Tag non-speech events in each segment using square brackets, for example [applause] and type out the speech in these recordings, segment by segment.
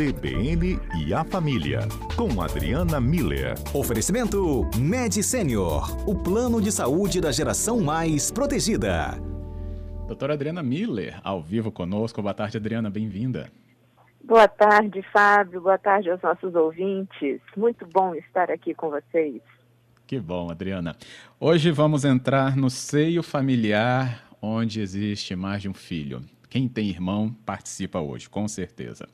CBN e a Família, com Adriana Miller. Oferecimento Med Senior, o plano de saúde da geração mais protegida. Doutora Adriana Miller, ao vivo conosco. Boa tarde, Adriana, bem-vinda. Boa tarde, Fábio. Boa tarde aos nossos ouvintes. Muito bom estar aqui com vocês. Que bom, Adriana. Hoje vamos entrar no seio familiar onde existe mais de um filho. Quem tem irmão participa hoje, com certeza.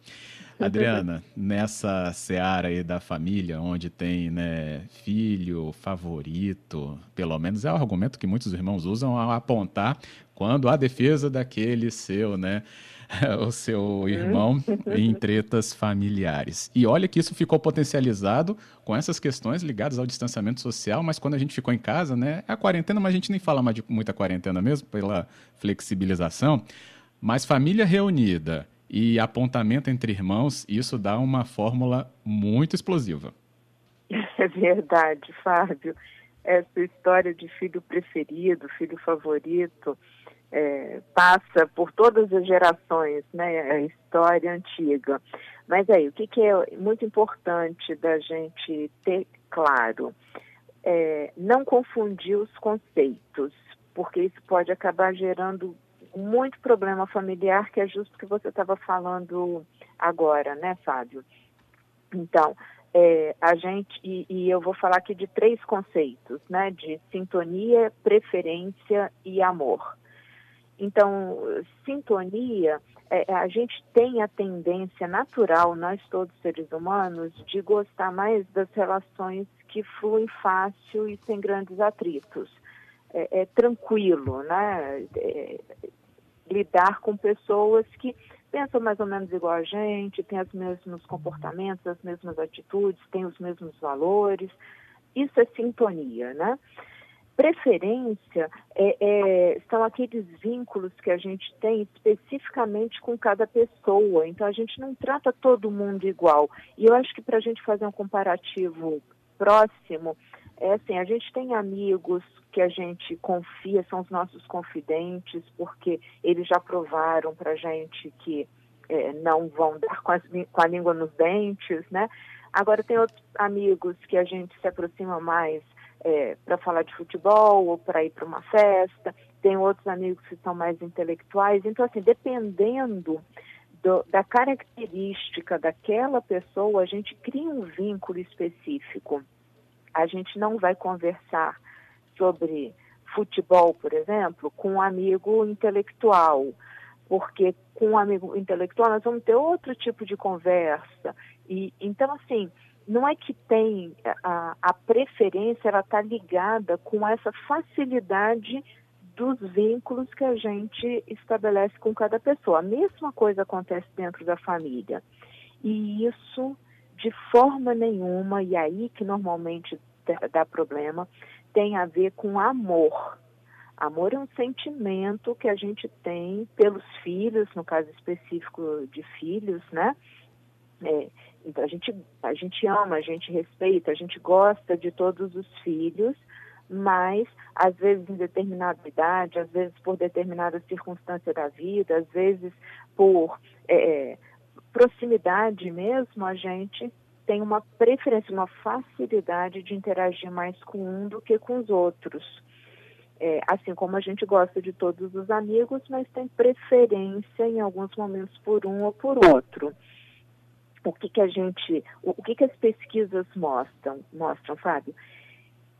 Adriana, nessa seara aí da família, onde tem né, filho, favorito, pelo menos é o argumento que muitos irmãos usam ao apontar quando há defesa daquele seu, né, [laughs] o seu uhum. irmão em tretas familiares. E olha que isso ficou potencializado com essas questões ligadas ao distanciamento social, mas quando a gente ficou em casa, né, é a quarentena, mas a gente nem fala mais de muita quarentena mesmo, pela flexibilização, mas família reunida e apontamento entre irmãos, isso dá uma fórmula muito explosiva. [laughs] É verdade, Fábio. Essa história de filho preferido, filho favorito, é, passa por todas as gerações, né? A história antiga. Mas aí, o que, que é muito importante da gente ter claro? É, não confundir os conceitos, porque isso pode acabar gerando muito problema familiar, que é justo que você estava falando agora, né, Fábio? Então, é, a gente, e, e, eu vou falar aqui de três conceitos, né, de sintonia, preferência e amor. Então, sintonia, é, a gente tem a tendência natural, nós todos seres humanos, de gostar mais das relações que fluem fácil e sem grandes atritos. É, é tranquilo, né? É, lidar com pessoas que pensam mais ou menos igual a gente, têm os mesmos comportamentos, as mesmas atitudes, têm os mesmos valores. Isso é sintonia, né? Preferência é, é, são aqueles vínculos que a gente tem especificamente com cada pessoa. Então a gente não trata todo mundo igual. E eu acho que para a gente fazer um comparativo próximo, é assim, a gente tem amigos que a gente confia, são os nossos confidentes, porque eles já provaram para a gente que é, não vão dar com, as, com, a língua nos dentes, né? Agora tem outros amigos que a gente se aproxima mais é, para falar de futebol ou para ir para uma festa, tem outros amigos que são mais intelectuais, então assim, dependendo do, da característica daquela pessoa, a gente cria um vínculo específico a gente não vai conversar sobre futebol, por exemplo, com um amigo intelectual, porque com um amigo intelectual nós vamos ter outro tipo de conversa. E então assim, não é que tem a, a preferência, ela está ligada com essa facilidade dos vínculos que a gente estabelece com cada pessoa. A mesma coisa acontece dentro da família. E isso de forma nenhuma, e aí que normalmente dá problema, tem a ver com amor. Amor é um sentimento que a gente tem pelos filhos, no caso específico de filhos, né? É, então a gente, a gente ama, a gente respeita, a gente gosta de todos os filhos, mas às vezes em determinada idade, às vezes por determinada circunstância da vida, às vezes por é, proximidade mesmo, a gente tem uma preferência, uma facilidade de interagir mais com um do que com os outros. É, assim como a gente gosta de todos os amigos, mas tem preferência em alguns momentos por um ou por outro. O que, que a gente, o, o que, que as pesquisas mostram, mostram, Fábio?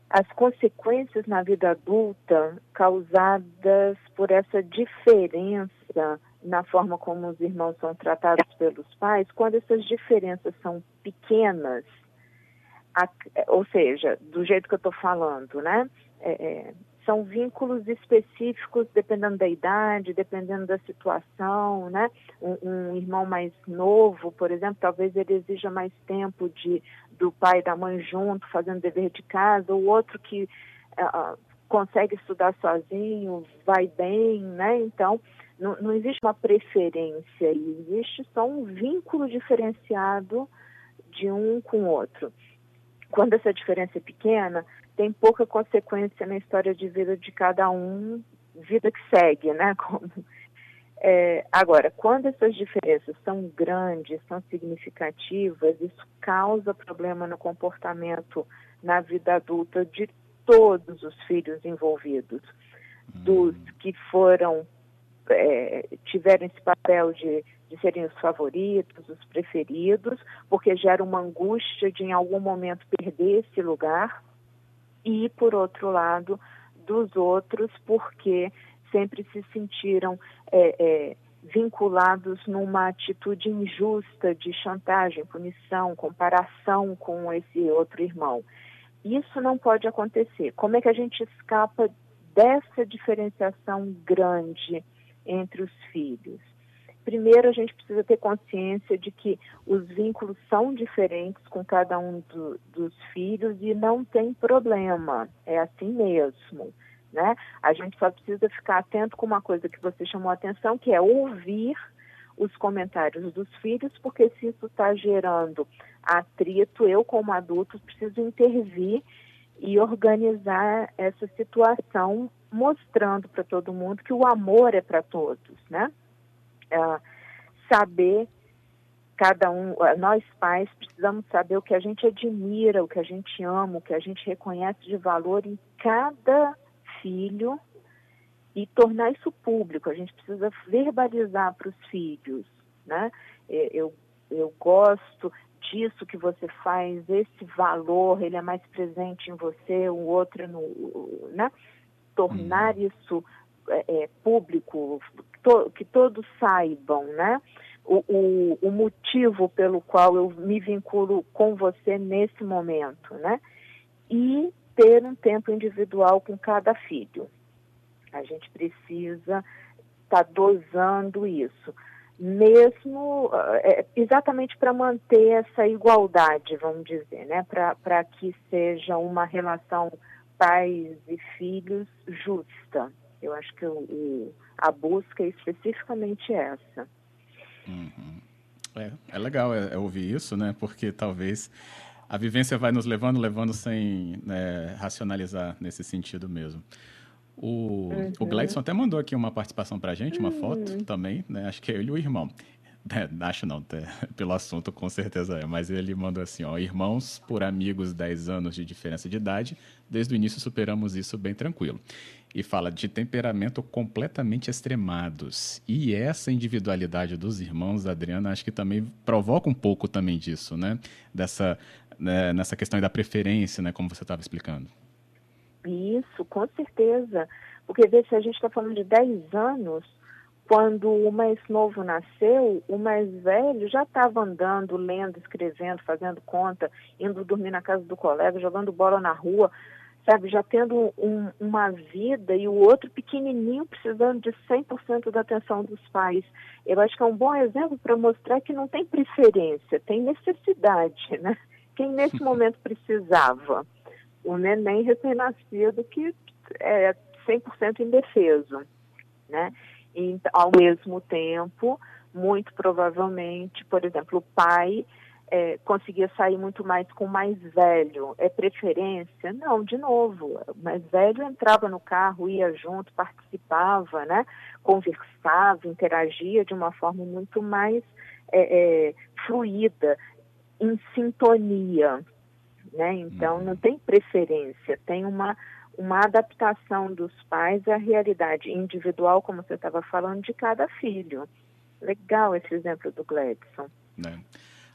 As consequências na vida adulta causadas por essa diferença na forma como os irmãos são tratados pelos pais, quando essas diferenças são pequenas, a, ou seja, do jeito que eu estou falando, né? É, é, são vínculos específicos dependendo da idade, dependendo da situação, né? Um, um, irmão mais novo, por exemplo, talvez ele exija mais tempo de do pai e da mãe junto, fazendo dever de casa, o outro que uh, consegue estudar sozinho, vai bem, né? Então, não, não existe uma preferência, existe só um vínculo diferenciado de um com o outro. Quando essa diferença é pequena, tem pouca consequência na história de vida de cada um, vida que segue, né? [laughs] Como, É, agora, quando essas diferenças são grandes, são significativas, isso causa problema no comportamento na vida adulta de todos os filhos envolvidos, dos hum. que foram é, tiveram esse papel de, de serem os favoritos, os preferidos, porque gera uma angústia de em algum momento perder esse lugar, e por outro lado dos outros, porque sempre se sentiram é, é, vinculados numa atitude injusta de chantagem, punição, comparação com esse outro irmão. Isso não pode acontecer. Como é que a gente escapa dessa diferenciação grande entre os filhos? Primeiro, a gente precisa ter consciência de que os vínculos são diferentes com cada um do, dos filhos e não tem problema, é assim mesmo. Né? A gente só precisa ficar atento com uma coisa que você chamou a atenção, que é ouvir os comentários dos filhos, porque se isso está gerando atrito, eu como adulto preciso intervir e organizar essa situação, mostrando para todo mundo que o amor é para todos, né? É, saber cada um, nós pais precisamos saber o que a gente admira, o que a gente ama, o que a gente reconhece de valor em cada filho e tornar isso público. A gente precisa verbalizar para os filhos, né? É, eu, eu gosto disso que você faz, esse valor, ele é mais presente em você, o outro no, né? Tornar hum. isso é, é, público, to, que todos saibam, né? O, o, o, motivo pelo qual eu me vinculo com você nesse momento, né? E ter um tempo individual com cada filho. A gente precisa estar tá dosando isso, mesmo é, exatamente para manter essa igualdade, vamos dizer, né? Para que seja uma relação pais e filhos justa. Eu acho que o, a busca é especificamente essa. Uhum. É, é legal é, é ouvir isso, né? Porque talvez a vivência vai nos levando, levando sem né, racionalizar nesse sentido mesmo. O, uhum. o Gleidson até mandou aqui uma participação para a gente, uma uhum. foto também, né? Acho que é ele e o irmão. [laughs] É, acho não, [laughs] pelo assunto com certeza é, mas ele mandou assim, ó, irmãos por amigos 10 anos de diferença de idade, desde o início superamos isso bem tranquilo. E fala de temperamento completamente extremados. E essa individualidade dos irmãos, Adriana, acho que também provoca um pouco também disso, né? Dessa né, nessa questão da preferência, né, como você estava explicando. Isso, com certeza. Porque vê, se a gente está falando de 10 anos, quando o mais novo nasceu, o mais velho já estava andando, lendo, escrevendo, fazendo conta, indo dormir na casa do colega, jogando bola na rua, sabe, já tendo um, uma vida e o outro pequenininho precisando de 100% da atenção dos pais. Eu acho que é um bom exemplo para mostrar que não tem preferência, tem necessidade, né? quem nesse [laughs] momento precisava? O neném recém-nascido que é 100% indefeso, né? E, ao mesmo tempo, muito provavelmente, por exemplo, o pai é, conseguia sair muito mais com o mais velho. É preferência? Não, de novo, o mais velho entrava no carro, ia junto, participava, né? conversava, interagia de uma forma muito mais é, é, fluida em sintonia, né? Então não tem preferência, tem uma uma adaptação dos pais à realidade individual, como você estava falando, de cada filho. Legal esse exemplo do Gladson. É.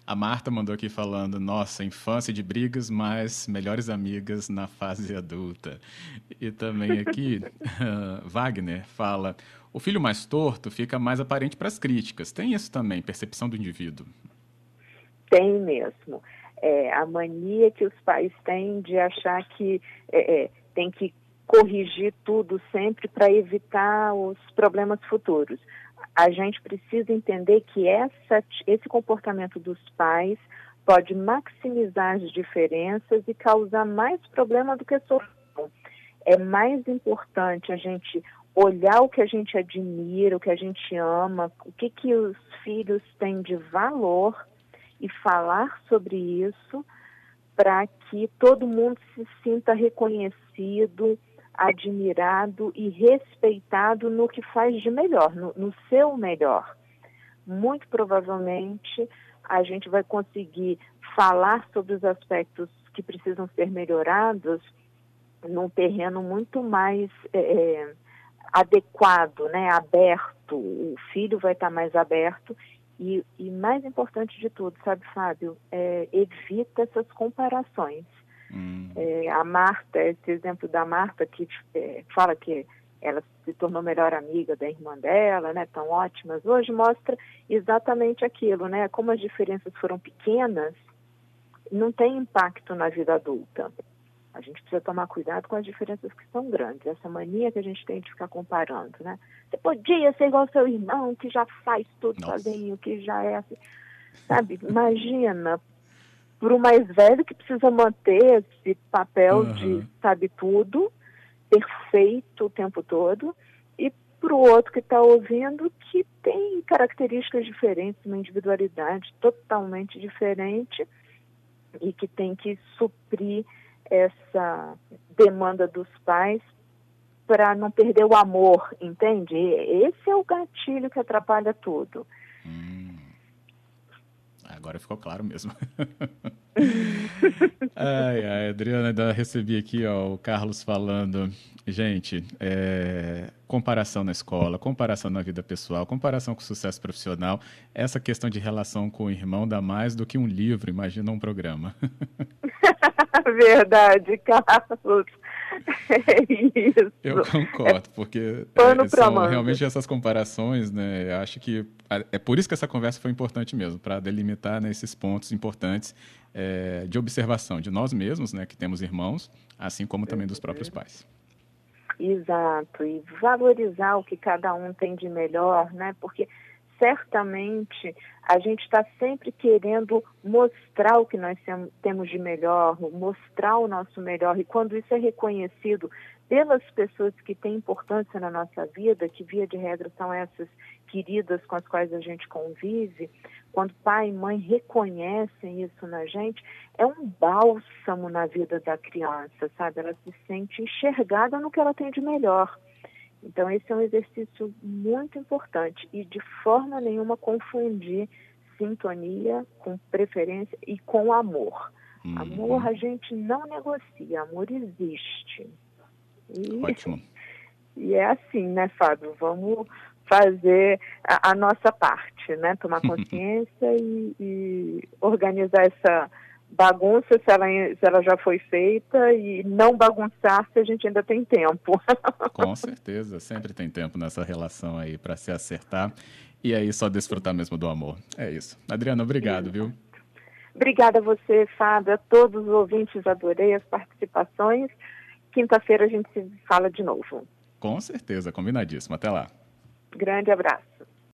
A Marta mandou aqui falando, nossa, infância de brigas, mas melhores amigas na fase adulta. E também aqui, uh, [laughs] Wagner fala, o filho mais torto fica mais aparente para as críticas. Tem isso também, percepção do indivíduo. Tem mesmo. É, a mania que os pais têm de achar que é, é, tem que corrigir tudo sempre para evitar os problemas futuros. A gente precisa entender que essa, esse comportamento dos pais pode maximizar as diferenças e causar mais problema do que solução. É mais importante a gente olhar o que a gente admira, o que a gente ama, o que, que os filhos têm de valor e falar sobre isso para que todo mundo se sinta reconhecido, admirado e respeitado no que faz de melhor, no, no seu melhor. Muito provavelmente a gente vai conseguir falar sobre os aspectos que precisam ser melhorados num terreno muito mais é, é, adequado, né, aberto. O filho vai estar mais aberto e, e mais importante de tudo, sabe, Fábio, é, evita essas comparações. Hum. É, a Marta, esse exemplo da Marta que é, fala que ela se tornou melhor amiga da irmã dela, né, tão ótimas hoje, mostra exatamente aquilo, né, como as diferenças foram pequenas, não tem impacto na vida adulta. A gente precisa tomar cuidado com as diferenças que são grandes, essa mania que a gente tem de ficar comparando, né? Você podia ser igual ao seu irmão, que já faz tudo Nossa. sozinho, que já é assim. Sabe, imagina, para o mais velho que precisa manter esse papel uhum. de sabe tudo, perfeito o tempo todo, e para o outro que está ouvindo que tem características diferentes, uma individualidade totalmente diferente e que tem que suprir essa demanda dos pais para não perder o amor, entende? Esse é o gatilho que atrapalha tudo. Hum. Agora ficou claro mesmo. [laughs] ai, ai, Adriana, ainda recebi aqui ó, o Carlos falando. Gente, é, comparação na escola, comparação na vida pessoal, comparação com o sucesso profissional. Essa questão de relação com o irmão dá mais do que um livro, imagina um programa. [laughs] [laughs] Verdade, Carlos. É isso. Eu concordo, porque é, são realmente essas comparações, né? Eu acho que é por isso que essa conversa foi importante mesmo, para delimitar nesses né, pontos importantes é, de observação de nós mesmos, né, que temos irmãos, assim como também dos próprios pais. Exato, e valorizar o que cada um tem de melhor, né? Porque certamente a gente está sempre querendo mostrar o que nós temos de melhor, mostrar o nosso melhor, e quando isso é reconhecido pelas pessoas que têm importância na nossa vida, que via de regra são essas queridas com as quais a gente convive, quando pai e mãe reconhecem isso na gente, é um bálsamo na vida da criança, sabe? Ela se sente enxergada no que ela tem de melhor. Então, esse é um exercício muito importante e de forma nenhuma confundir sintonia com preferência e com amor. Hum. Amor a gente não negocia, amor existe. E, Ótimo. [laughs] E é assim, né, Fábio? Vamos fazer a, a nossa parte, né? Tomar [laughs] consciência e, e organizar essa bagunça se ela, se ela já foi feita e não bagunçar se a gente ainda tem tempo. [laughs] Com certeza, sempre tem tempo nessa relação aí para se acertar e aí só desfrutar mesmo do amor. É isso. Adriana, obrigado, viu? Obrigada a você, Fábio, a todos os ouvintes, adorei as participações. Quinta-feira a gente se fala de novo. Com certeza, combinadíssimo. Até lá. Grande abraço.